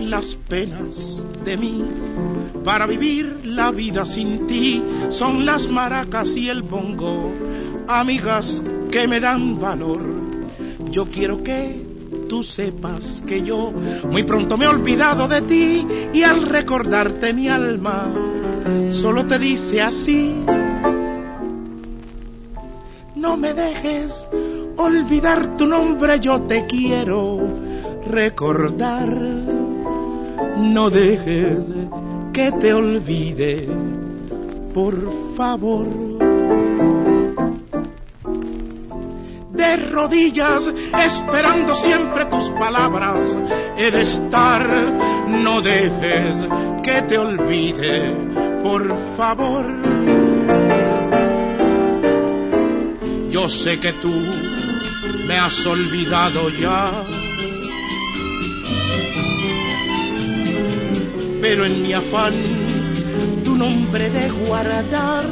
Las penas de mí, para vivir la vida sin ti, son las maracas y el bongo, amigas que me dan valor. Yo quiero que tú sepas que yo muy pronto me he olvidado de ti y al recordarte mi alma solo te dice así. No me dejes olvidar tu nombre, yo te quiero recordar. No dejes que te olvide, por favor. De rodillas, esperando siempre tus palabras, de estar. No dejes que te olvide, por favor. Yo sé que tú me has olvidado ya. Pero en mi afán tu nombre de guardar.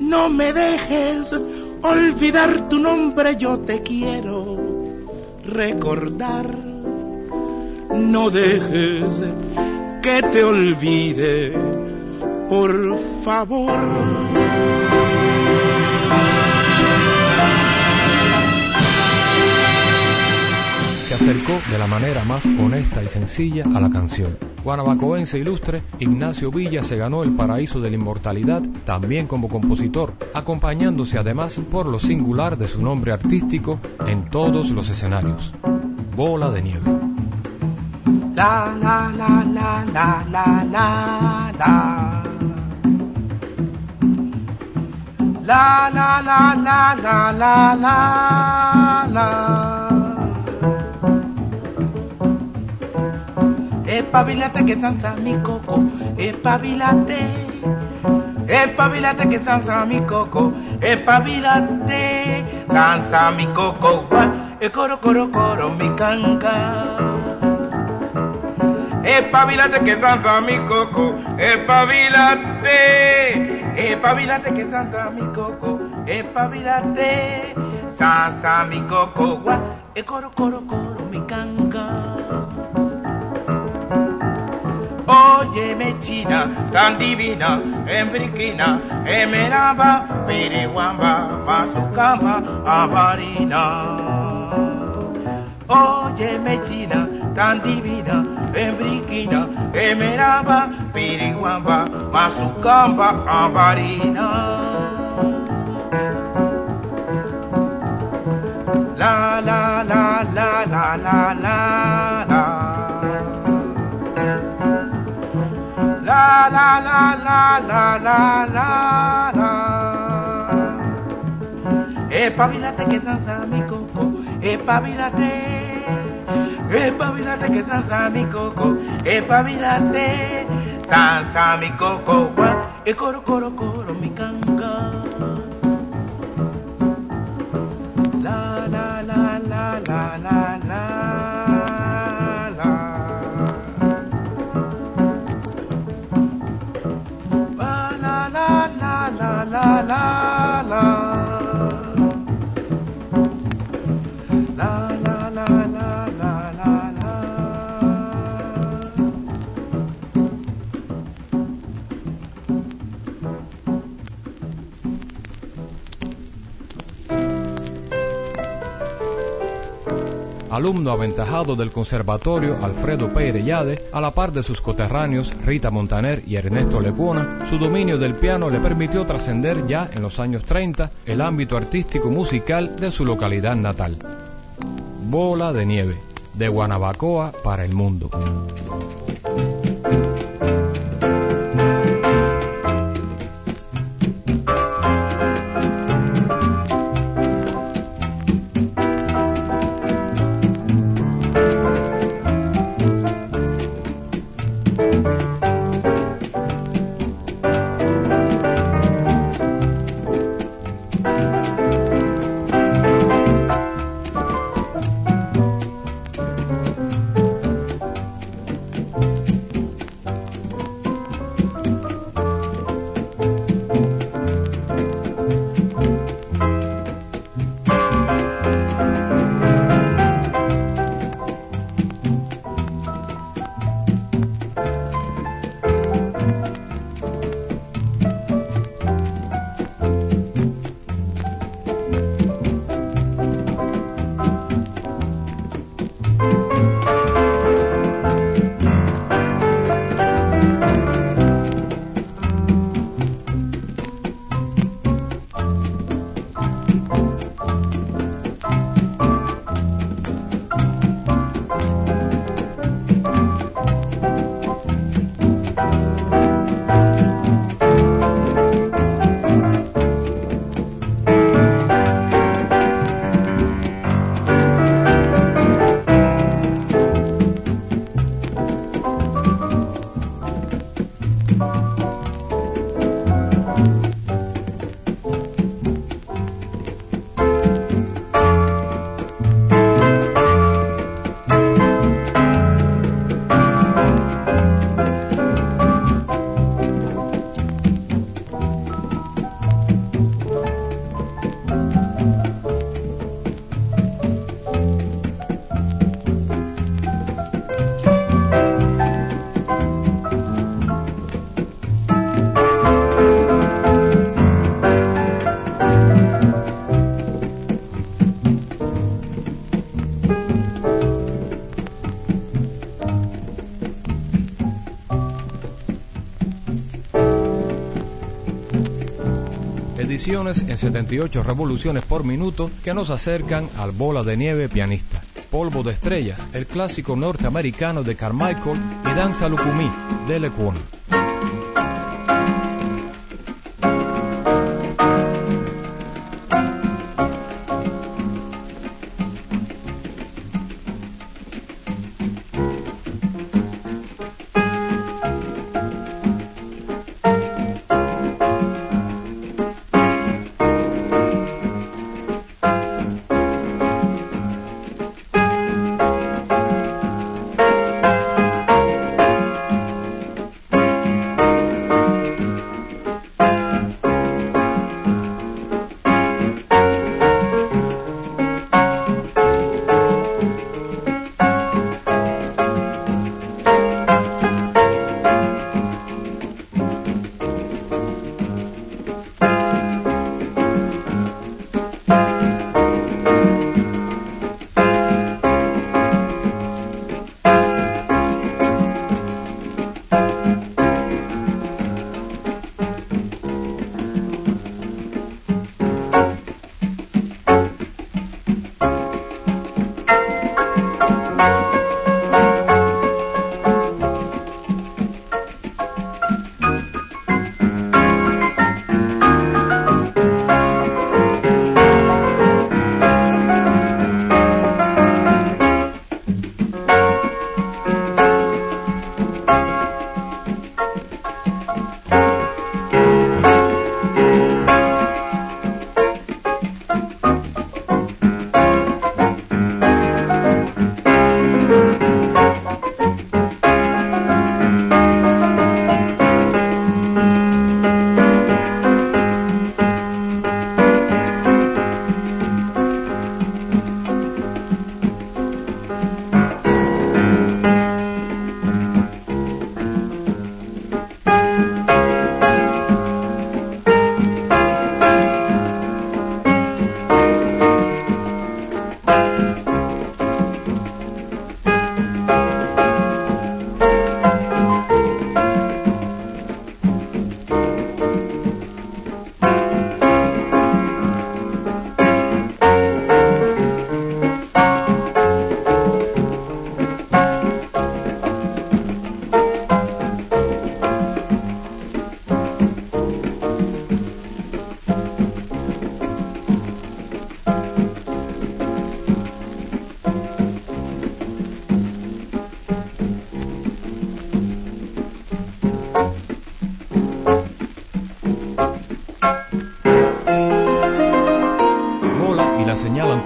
No me dejes olvidar tu nombre, yo te quiero recordar. No dejes que te olvide por favor. Se acercó de la manera más honesta y sencilla a la canción. Guanabacoense ilustre, Ignacio Villa se ganó el paraíso de la inmortalidad también como compositor, acompañándose además por lo singular de su nombre artístico en todos los escenarios. Bola de nieve. La la la la la la la la. La la la la la la la la. Espabilate que sansa mi coco, espabilate. Espabilate que sansa mi coco, espabilate. Sansa mi coco, gua, e coro coro coro mi canca. Espabilate que sansa mi coco, espabilate. Espabilate que sansa mi coco, espabilate. Sansa mi coco, gua, e coro coro coro mi canca. Óyeme china, tan divina, embriquina, emeraba, pereguamba, mazucama, avarina. Óyeme china, tan divina, embriquina, emeraba, pereguamba, mazucamba, avarina. La la la la la la la la. La la la la la la la la. Espabilate que sansa mi coco, espabilate. Espabilate que sansa mi coco, espabilate. Sansa mi coco, e coro coro coro mi la la la la la la la. Alumno aventajado del Conservatorio Alfredo Peirellade, a la par de sus coterráneos Rita Montaner y Ernesto Lecuona, su dominio del piano le permitió trascender ya en los años 30 el ámbito artístico musical de su localidad natal. Bola de nieve, de Guanabacoa para el mundo. En 78 revoluciones por minuto que nos acercan al bola de nieve pianista. Polvo de Estrellas, el clásico norteamericano de Carmichael y Danza Lucumí de Lecuona.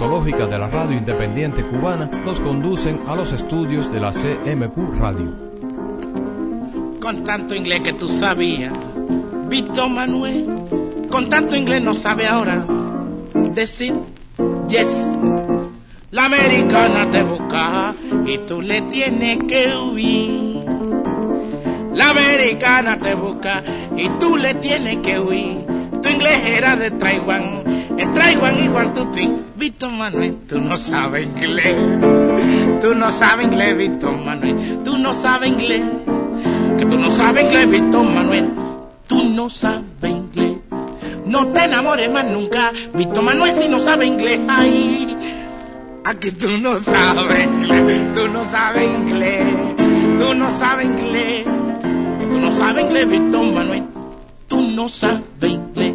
Música de la radio independiente cubana nos conducen a los estudios de la CMQ Radio. Con tanto inglés que tú sabías, Víctor Manuel, con tanto inglés no sabe ahora decir yes. La americana te busca y tú le tienes que huir. La americana te busca y tú le tienes que huir. Tu inglés era de Taiwán, en Taiwán igual tú tú. Víctor Manuel, tú no sabes inglés. Tú no sabes inglés, Víctor Manuel. Tú no sabes inglés. Que tú no sabes inglés, Víctor Manuel. Tú no sabes inglés. No te enamores más nunca, Víctor Manuel, si no sabe inglés. Ay, aquí tú no sabes inglés, tú no sabes inglés, tú no sabes inglés, tú no sabes inglés, Víctor Manuel, tú no sabes inglés.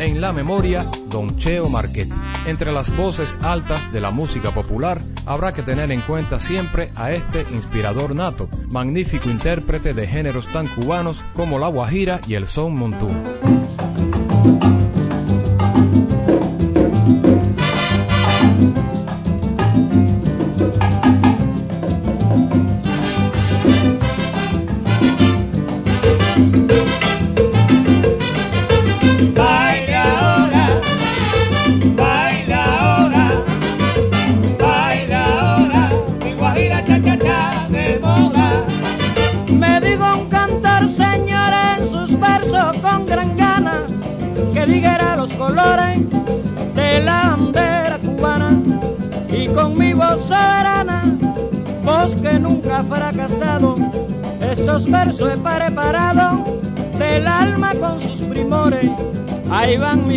En la memoria, Don Cheo Marchetti. Entre las voces altas de la música popular, habrá que tener en cuenta siempre a este inspirador nato, magnífico intérprete de géneros tan cubanos como la guajira y el son montuno.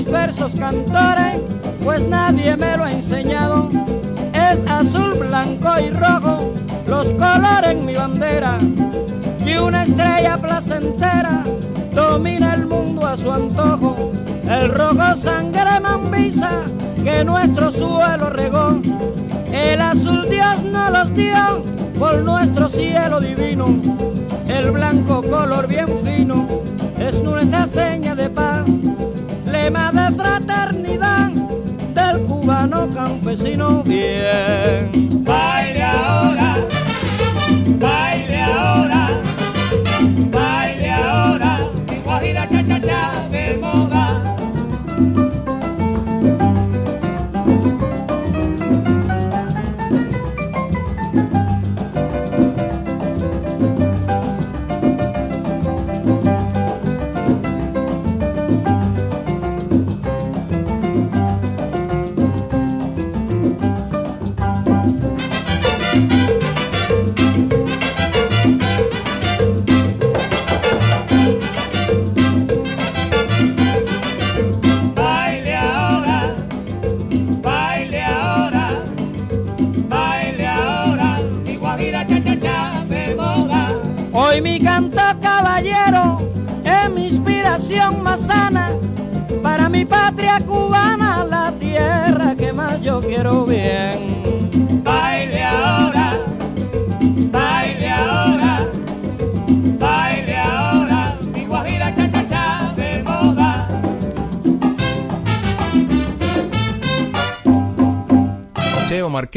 Versos cantores, pues nadie me lo ha enseñado. Es azul, blanco y rojo, los colores en mi bandera y una estrella placentera domina el mundo a su antojo. El rojo sangre mambisa que nuestro suelo regó. El azul Dios nos los dio por nuestro cielo divino. El blanco color bien fino es nuestra seña de de fraternidad del cubano campesino bien.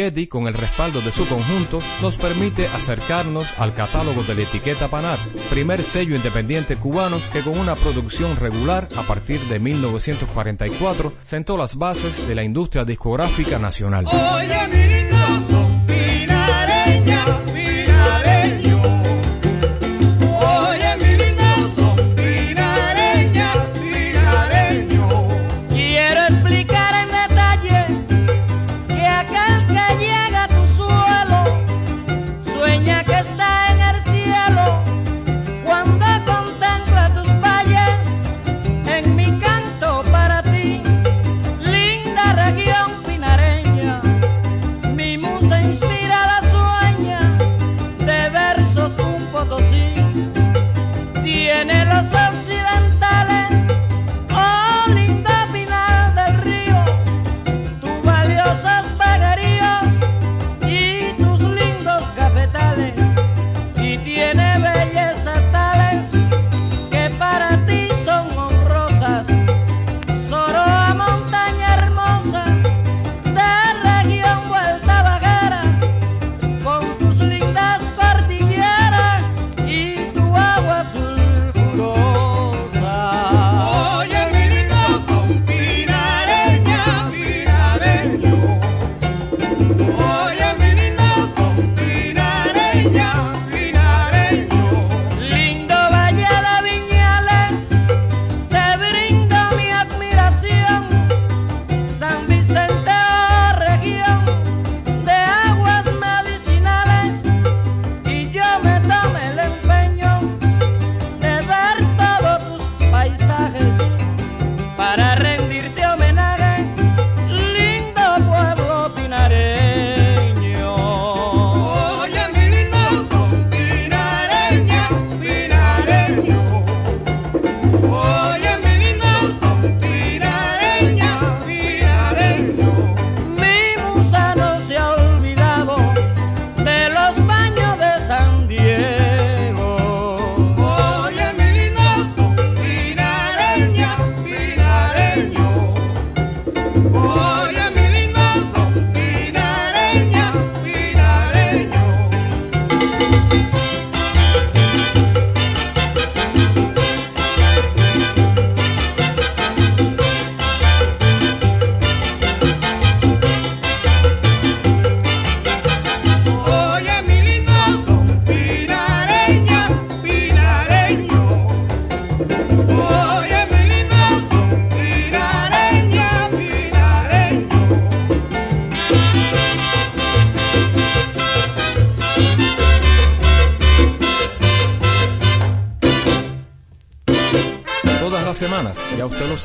Marchetti, con el respaldo de su conjunto, nos permite acercarnos al catálogo de la etiqueta Panar, primer sello independiente cubano que con una producción regular a partir de 1944 sentó las bases de la industria discográfica nacional.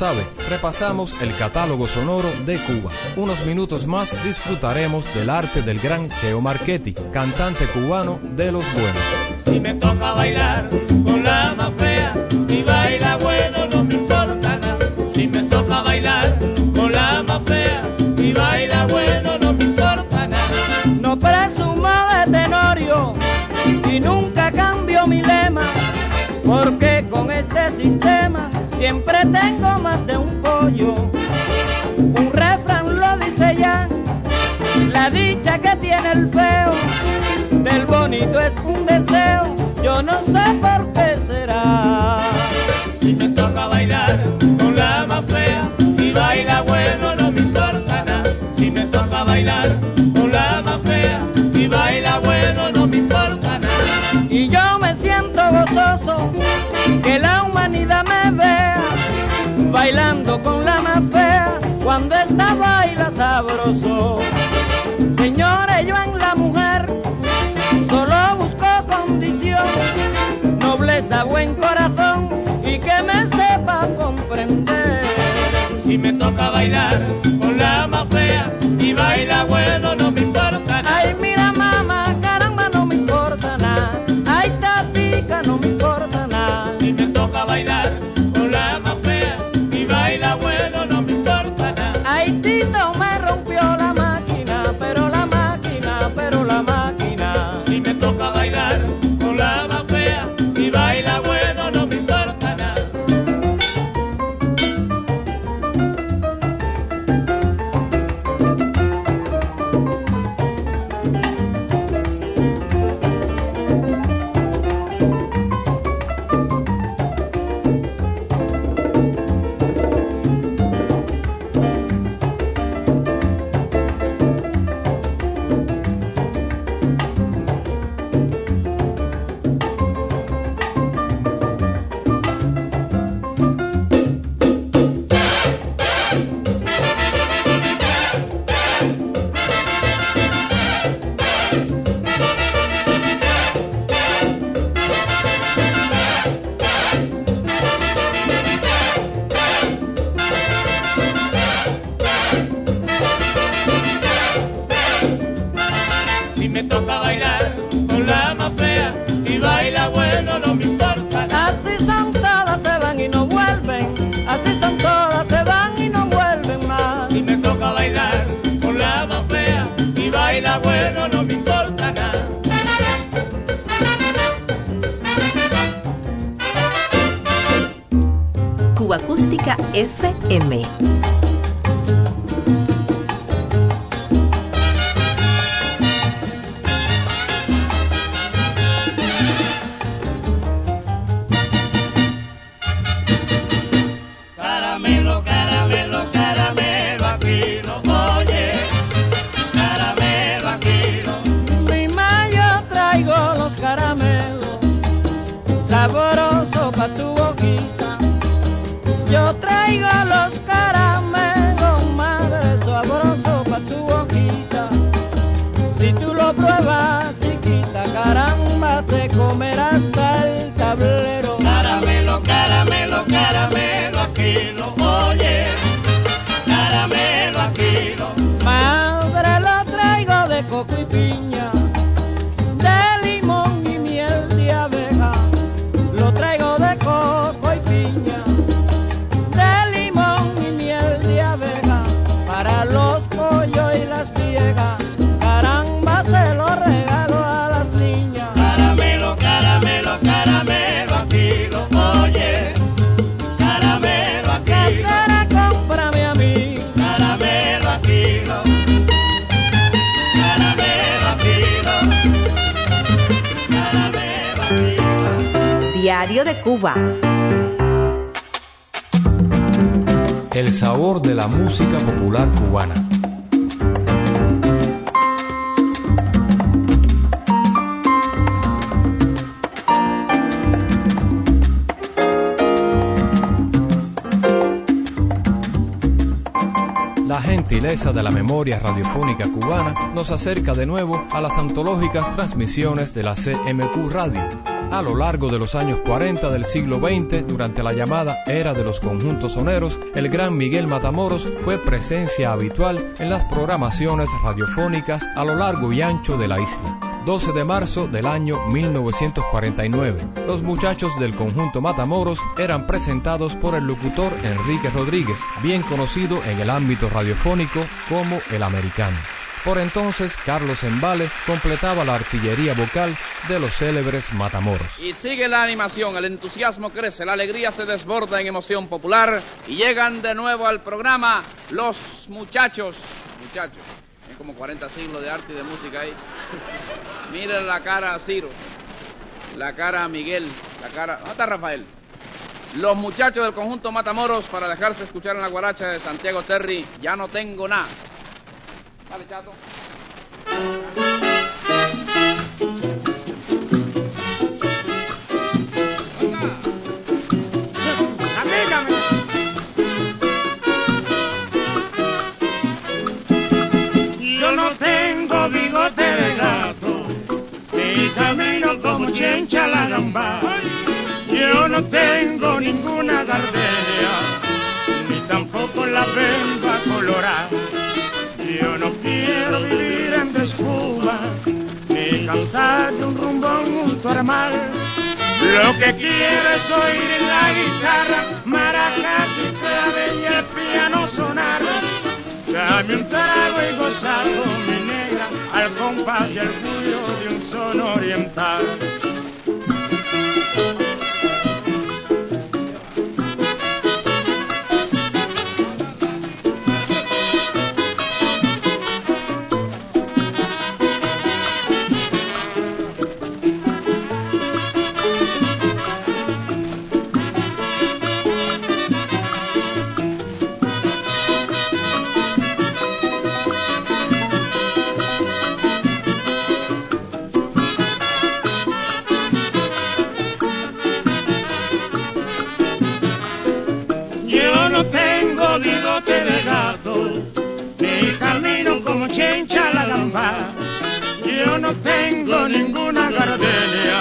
Sabe, repasamos el catálogo sonoro de Cuba. Unos minutos más disfrutaremos del arte del gran Cheo Marchetti, cantante cubano de los buenos. Si me toca bailar con la más fea y baila siempre tengo más de un pollo. Un refrán lo dice ya, la dicha que tiene el feo, del bonito es un deseo, yo no sé por qué bailando con la más fea cuando esta baila sabroso. Señores, yo en la mujer solo busco condición, nobleza, buen corazón y que me sepa comprender. Si me toca bailar con la más fea y baila bueno no me importa FM. La gentileza de la memoria radiofónica cubana nos acerca de nuevo a las antológicas transmisiones de la CMQ Radio. A lo largo de los años 40 del siglo XX, durante la llamada era de los conjuntos soneros, el gran Miguel Matamoros fue presencia habitual en las programaciones radiofónicas a lo largo y ancho de la isla. 12 de marzo del año 1949. Los muchachos del conjunto Matamoros eran presentados por el locutor Enrique Rodríguez, bien conocido en el ámbito radiofónico como el americano. Por entonces, Carlos Embale completaba la artillería vocal de los célebres Matamoros. Y sigue la animación, el entusiasmo crece, la alegría se desborda en emoción popular y llegan de nuevo al programa los muchachos. Muchachos, como 40 siglos de arte y de música ahí. Miren la cara a Ciro, la cara Miguel, la cara... ¿Dónde está Rafael? Los muchachos del conjunto Matamoros para dejarse escuchar en la guaracha de Santiago Terry, ya no tengo nada. Dale, chato. Como chencha la gamba. Yo no tengo ninguna gardenia, ni tampoco la bemba colorada. Yo no quiero vivir en espuma, ni cantar de un rumbón junto al. Lo que quiero es oír la guitarra, maracas y clave y el piano sonar. Dame un trago y gozar mi negra al compás y el ruido de un son oriental. No tengo bigote de gato, ni camino como chencha la gamba. Yo no tengo ninguna gardenia,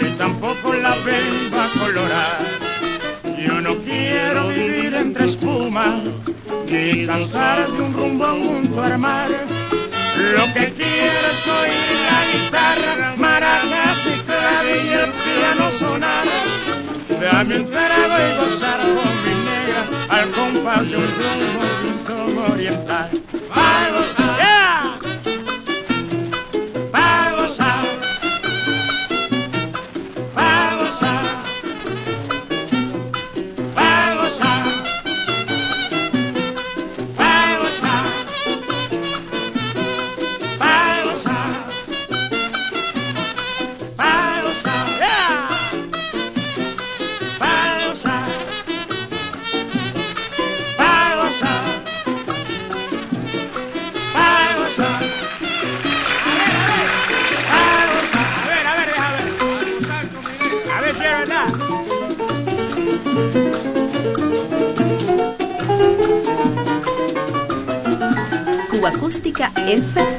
ni tampoco la bemba colorada. Yo no quiero vivir entre espuma, ni cantar de un rumbón junto al mar. Lo que quiero es oír la guitarra, maracas y clave y el piano sonar. Dame un trago y gozar con mi negra al compás de un rumbo un son oriental. ¡Va gozar! Acústica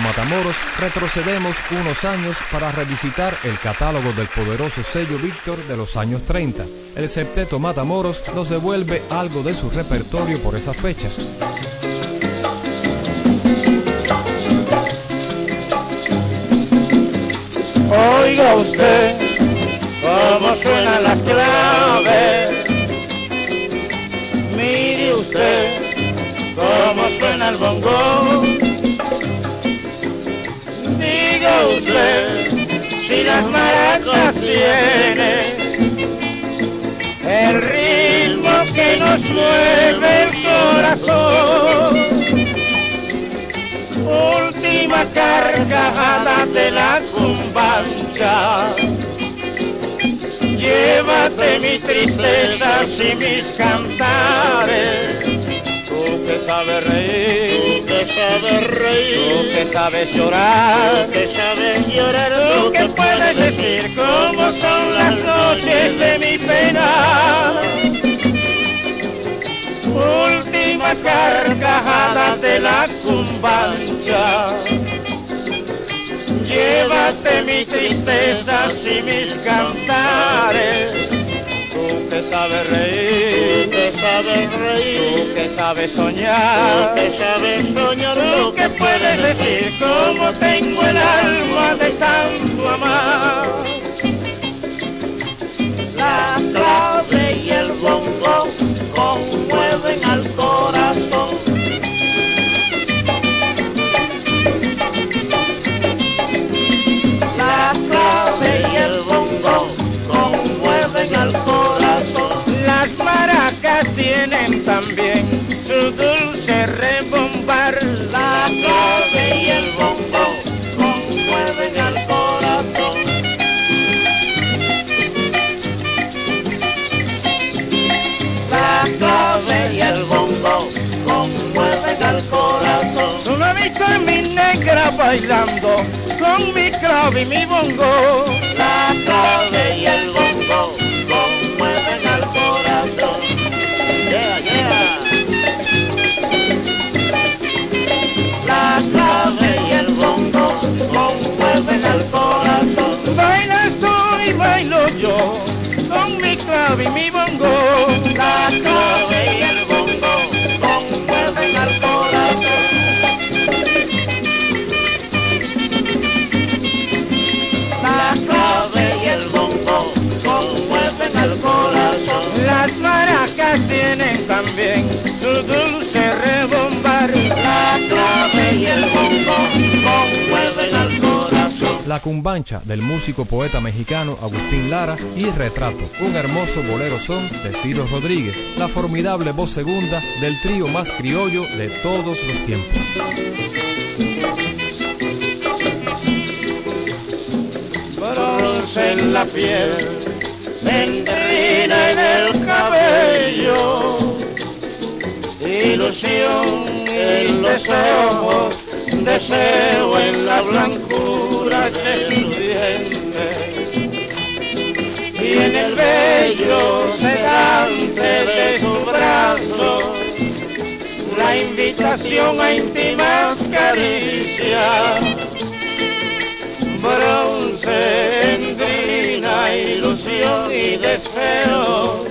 Matamoros, retrocedemos unos años para revisitar el catálogo del poderoso sello Víctor de los años 30. El septeto Matamoros nos devuelve algo de su repertorio por esas fechas. Oiga usted cómo suenan las claves. Mire usted cómo suena el bongo si las maracas tienen el ritmo que nos mueve el corazón. Última carcajada de la cumbancha. Llévate mis tristezas y mis cantares que sabes reír, tú que sabes reír, tú que sabes llorar, tú que sabes llorar, tú que puedes decir. cómo son las noches de mi pena. Última carcajada de la cumbancha. Llévate mis tristezas y mis cantares Tú que sabes reír, tú que sabes reír, tú que sabes soñar, tú que soñar, tú que puedes decir cómo tengo el alma de tanto amar. La clave y el bongo conmueven al corazón. También su dulce rebombar. La clave y el bombo conmueven al corazón. La clave y el bombo conmueven al corazón. Tú no has visto a mi negra bailando con mi clave y mi bongo. La clave y el bongo y mi bongo. La clave y el bongo conmueven al corazón. La clave y el bongo conmueven al corazón. Las maracas tienen también su dulce rebombar. La clave y el bongo conmueven. La cumbancha del músico poeta mexicano Agustín Lara y Retrato, un hermoso bolero son de Ciro Rodríguez, la formidable voz segunda del trío más criollo de todos los tiempos. la piel, en el cabello, ilusión en los ojos, deseo en la blancura dientes y en el bello sedante de su brazo la invitación a íntimas caricias. Bronce, endrina, ilusión y deseo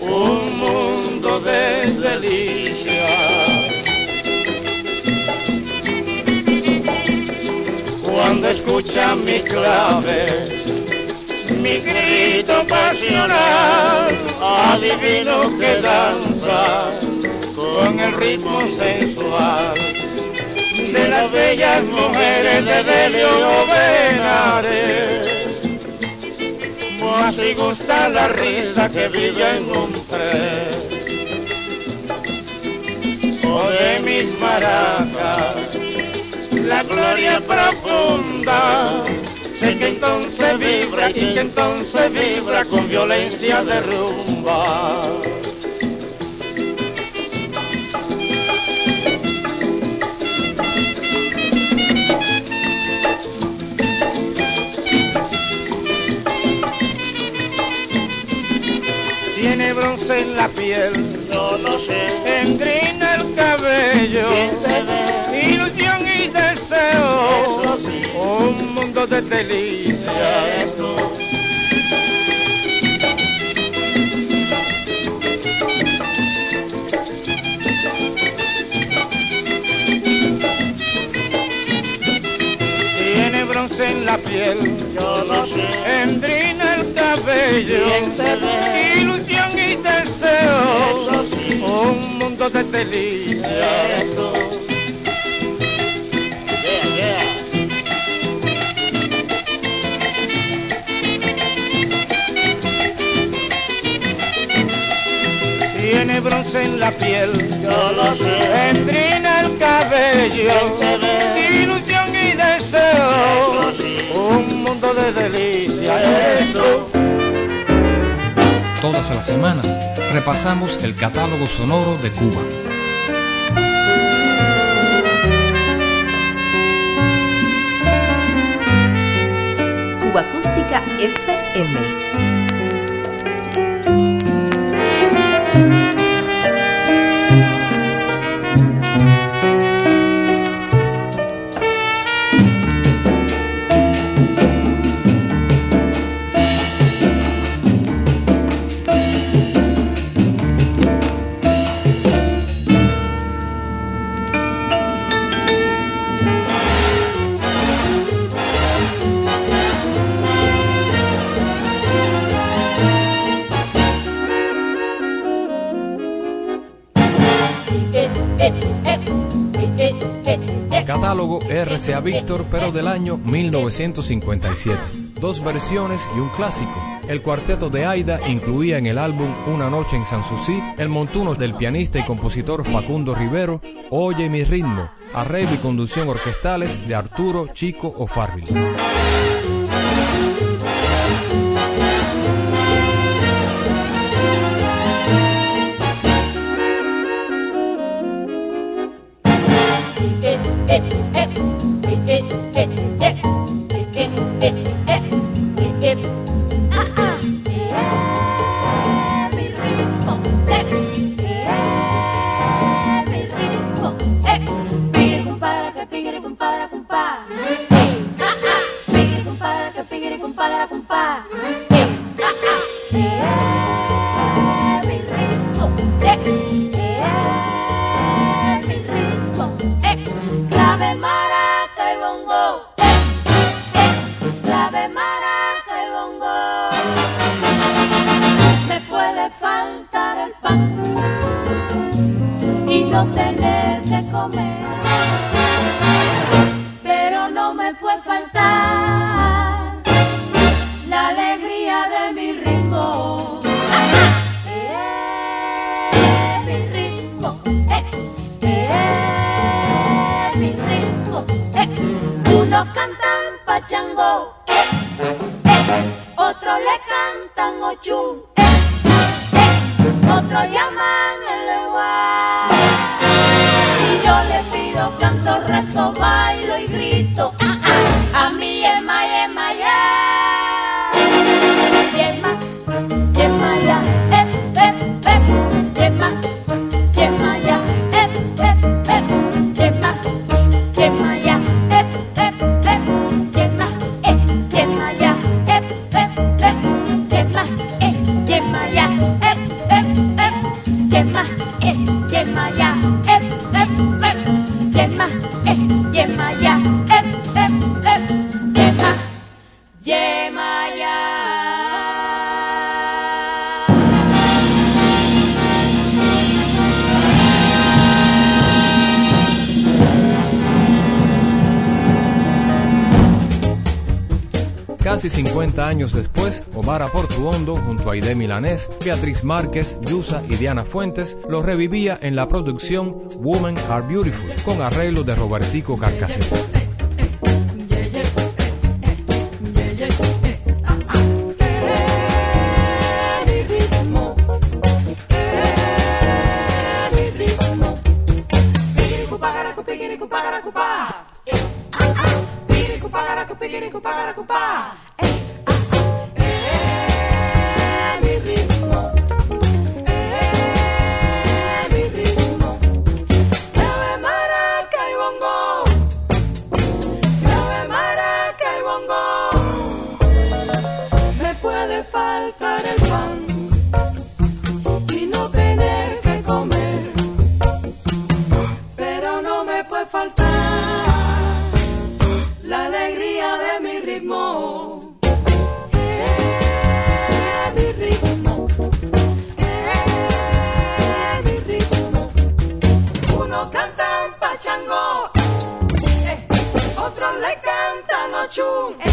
un mundo de delicia cuando escucha mi clave mi grito pasional, adivino que danza con el ritmo sensual de las bellas mujeres de Delio Benares. Así gusta la risa que vive en un tren, o de mis maracas, la gloria profunda. Sé que entonces vibra y que entonces vibra con violencia de rumba. Tiene bronce en la piel, no lo sé, engrina el cabello, mundo de delicia. Tiene bronce en la piel, yo sé, endrina el cabello, ilusión y deseo, un mundo de delicia. En la piel, Yo lo sé, endrina el cabello, ilusión y deseo, un mundo de delicia. Eso. Todas las semanas repasamos el catálogo sonoro de Cuba. Cuba Acústica FM. Catálogo RCA Víctor, pero del año 1957. Dos versiones y un clásico. El cuarteto de Aida incluía en el álbum Una noche en Sanssouci el montuno del pianista y compositor Facundo Rivero, Oye mi ritmo, arreglo y conducción orquestales de Arturo Chico O'Farrill. rezo, bailo y grito. Ah, años después, Omar Portuondo, junto a Aide Milanés, Beatriz Márquez, Yusa y Diana Fuentes, lo revivía en la producción Women Are Beautiful, con arreglo de Robertico Carcassés. mi ritmo. Mi ritmo. Unos cantan pachango, eh, otros le cantan ochun.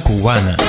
cubana.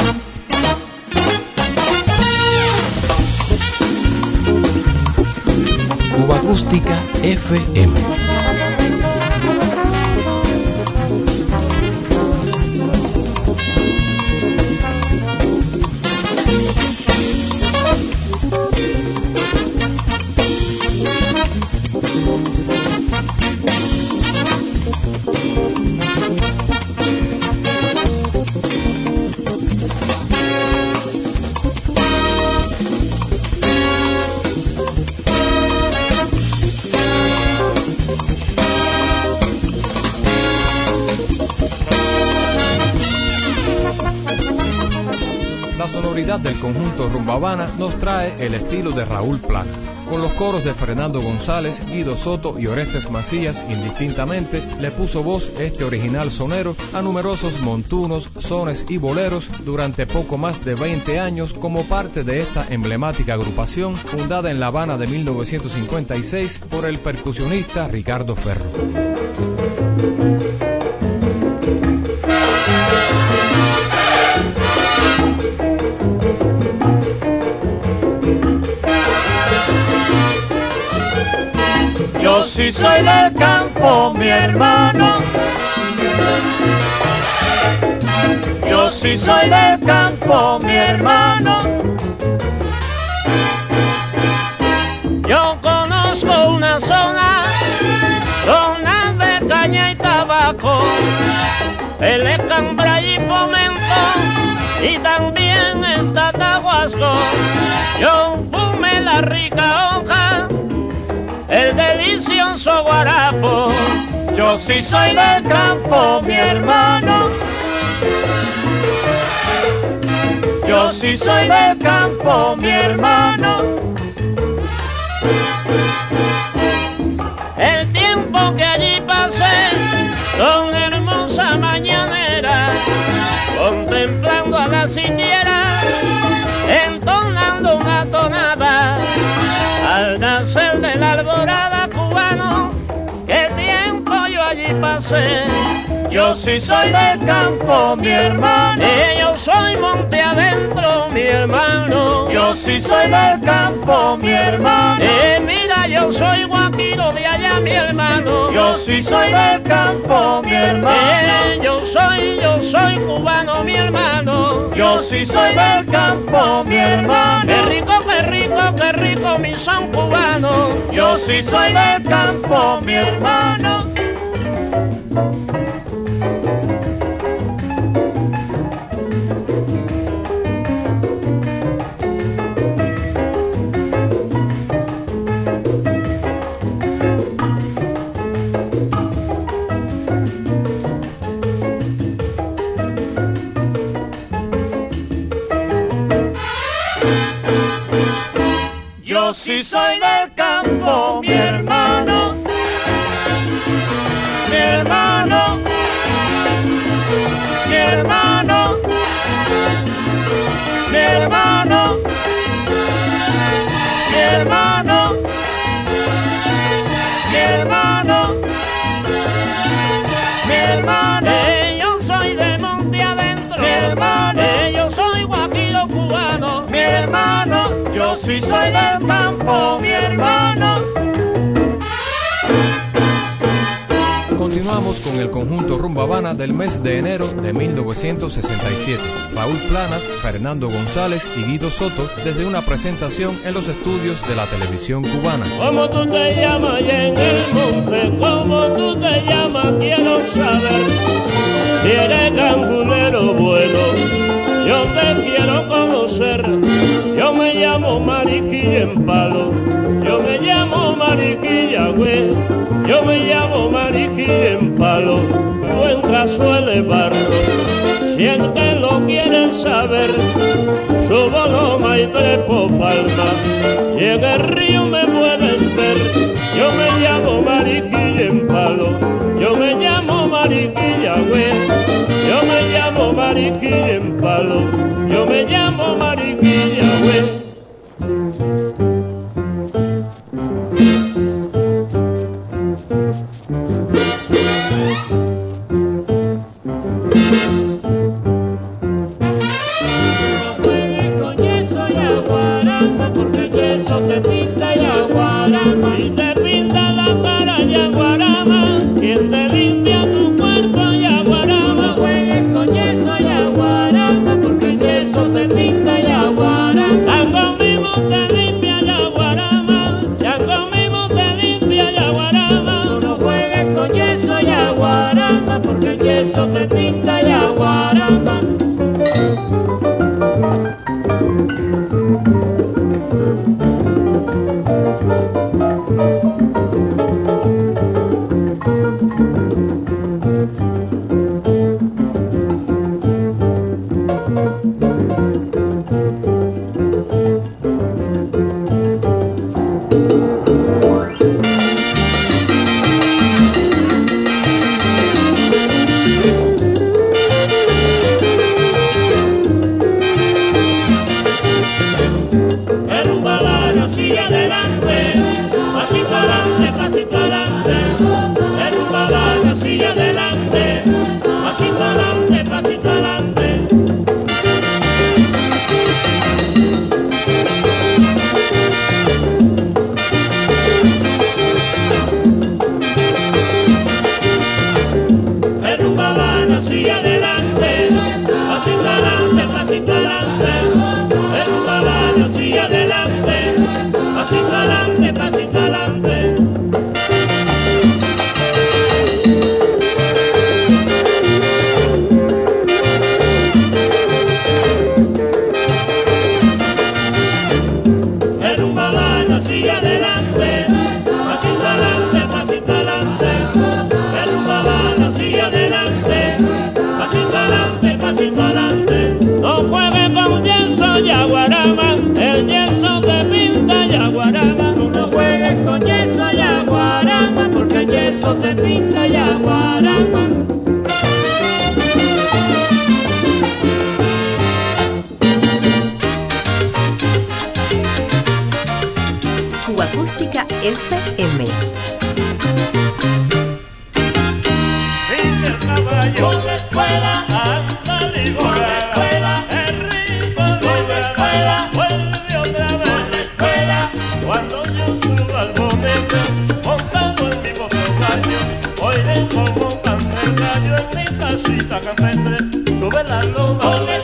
Sonoridad del conjunto Rumbabana nos trae el estilo de Raúl Planas. Con los coros de Fernando González, Guido Soto y Orestes Macías, indistintamente, le puso voz este original sonero a numerosos montunos, sones y boleros durante poco más de 20 años como parte de esta emblemática agrupación fundada en La Habana de 1956 por el percusionista Ricardo Ferro. Yo sí soy del campo, mi hermano. Yo sí soy del campo, mi hermano. Yo conozco una zona, zona de caña y tabaco, el Escambra y Pomento, y también está Tahuasco. Yo fume la rica hoja, delicioso guarapo. Yo sí soy del campo, mi hermano. Yo sí soy del campo, mi hermano. El tiempo que allí pasé con hermosa mañanera, contemplando a la siniera, Yo sí soy del campo, mi hermano. Y yo soy monte adentro, mi hermano. Yo sí soy del campo, mi hermano. Eh, mira, yo soy guapiro de allá, mi hermano. Yo sí soy del campo, mi hermano. Eh, yo soy, yo soy cubano, mi hermano. Yo sí soy del campo, mi hermano. Qué rico, qué rico, qué rico, mi son cubano. Yo sí soy del campo, mi hermano. Yo sí soy del campo, mi Soy del campo, mi hermano. Continuamos con el conjunto Rumba Habana del mes de enero de 1967. Raúl Planas, Fernando González y Guido Soto desde una presentación en los estudios de la televisión cubana. ¿Cómo tú te llamas allá en el monte? ¿Cómo tú te llamas? Quiero saber. Si eres cangulero bueno, yo te quiero conocer. Yo me llamo Mariquilla en palo. Yo me llamo Mariquilla, güey. Yo me llamo Mariquilla en palo. Buen cazuela de barro. Si es que lo quieren saber, subo loma y trepo palma. Y en el río me puedes ver. Yo me llamo Mariquilla Mariquilla en palo. Yo me llamo Mariquilla. la loma.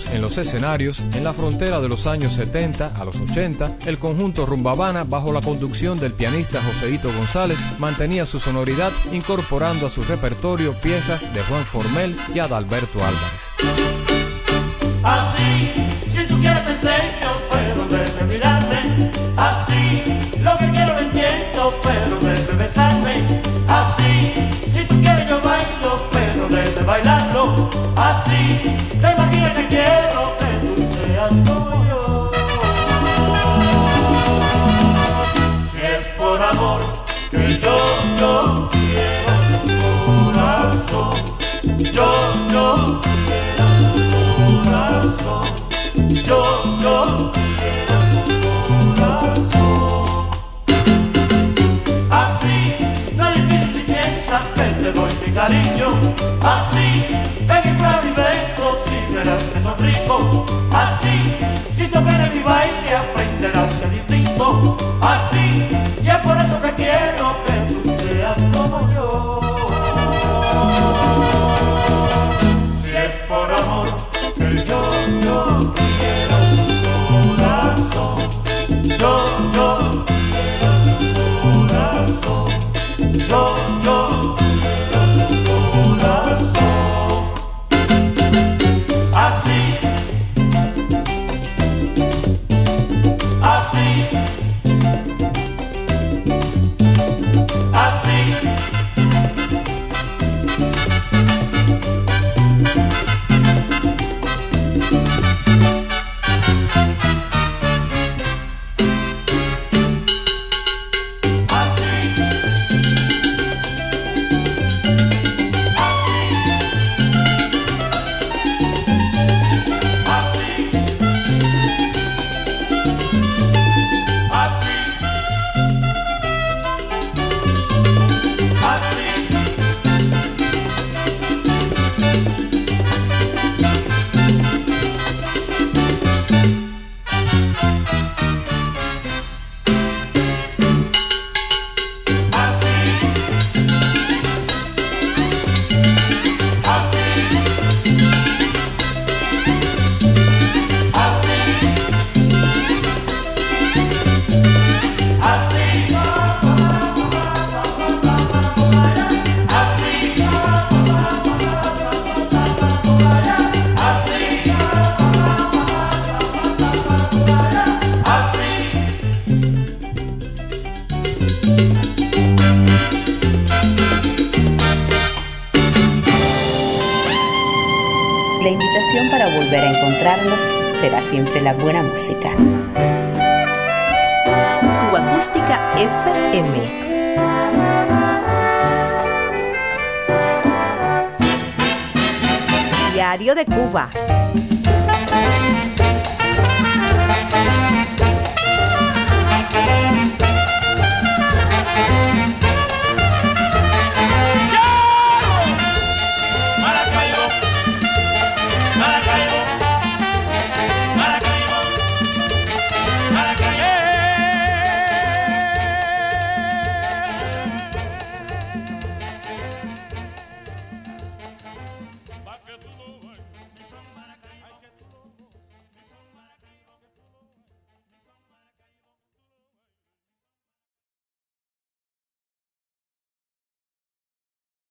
años en los escenarios, en la frontera de los años 70 a los 80, el conjunto Rumbabana, bajo la conducción del pianista Joseito González, mantenía su sonoridad incorporando a su repertorio piezas de Juan Formel y Adalberto Álvarez. Así, si tú quieres pensar, yo puedo desde mirarte. Así, lo que quiero lo entiendo, pero desde besarme. Así, si tú quieres yo bailo, pero desde bailarlo. Así, te cariño, así, en mi verso, si te das tres o así, si tocan el baile aprenderás música. Cuba Acústica FM. Diario de Cuba.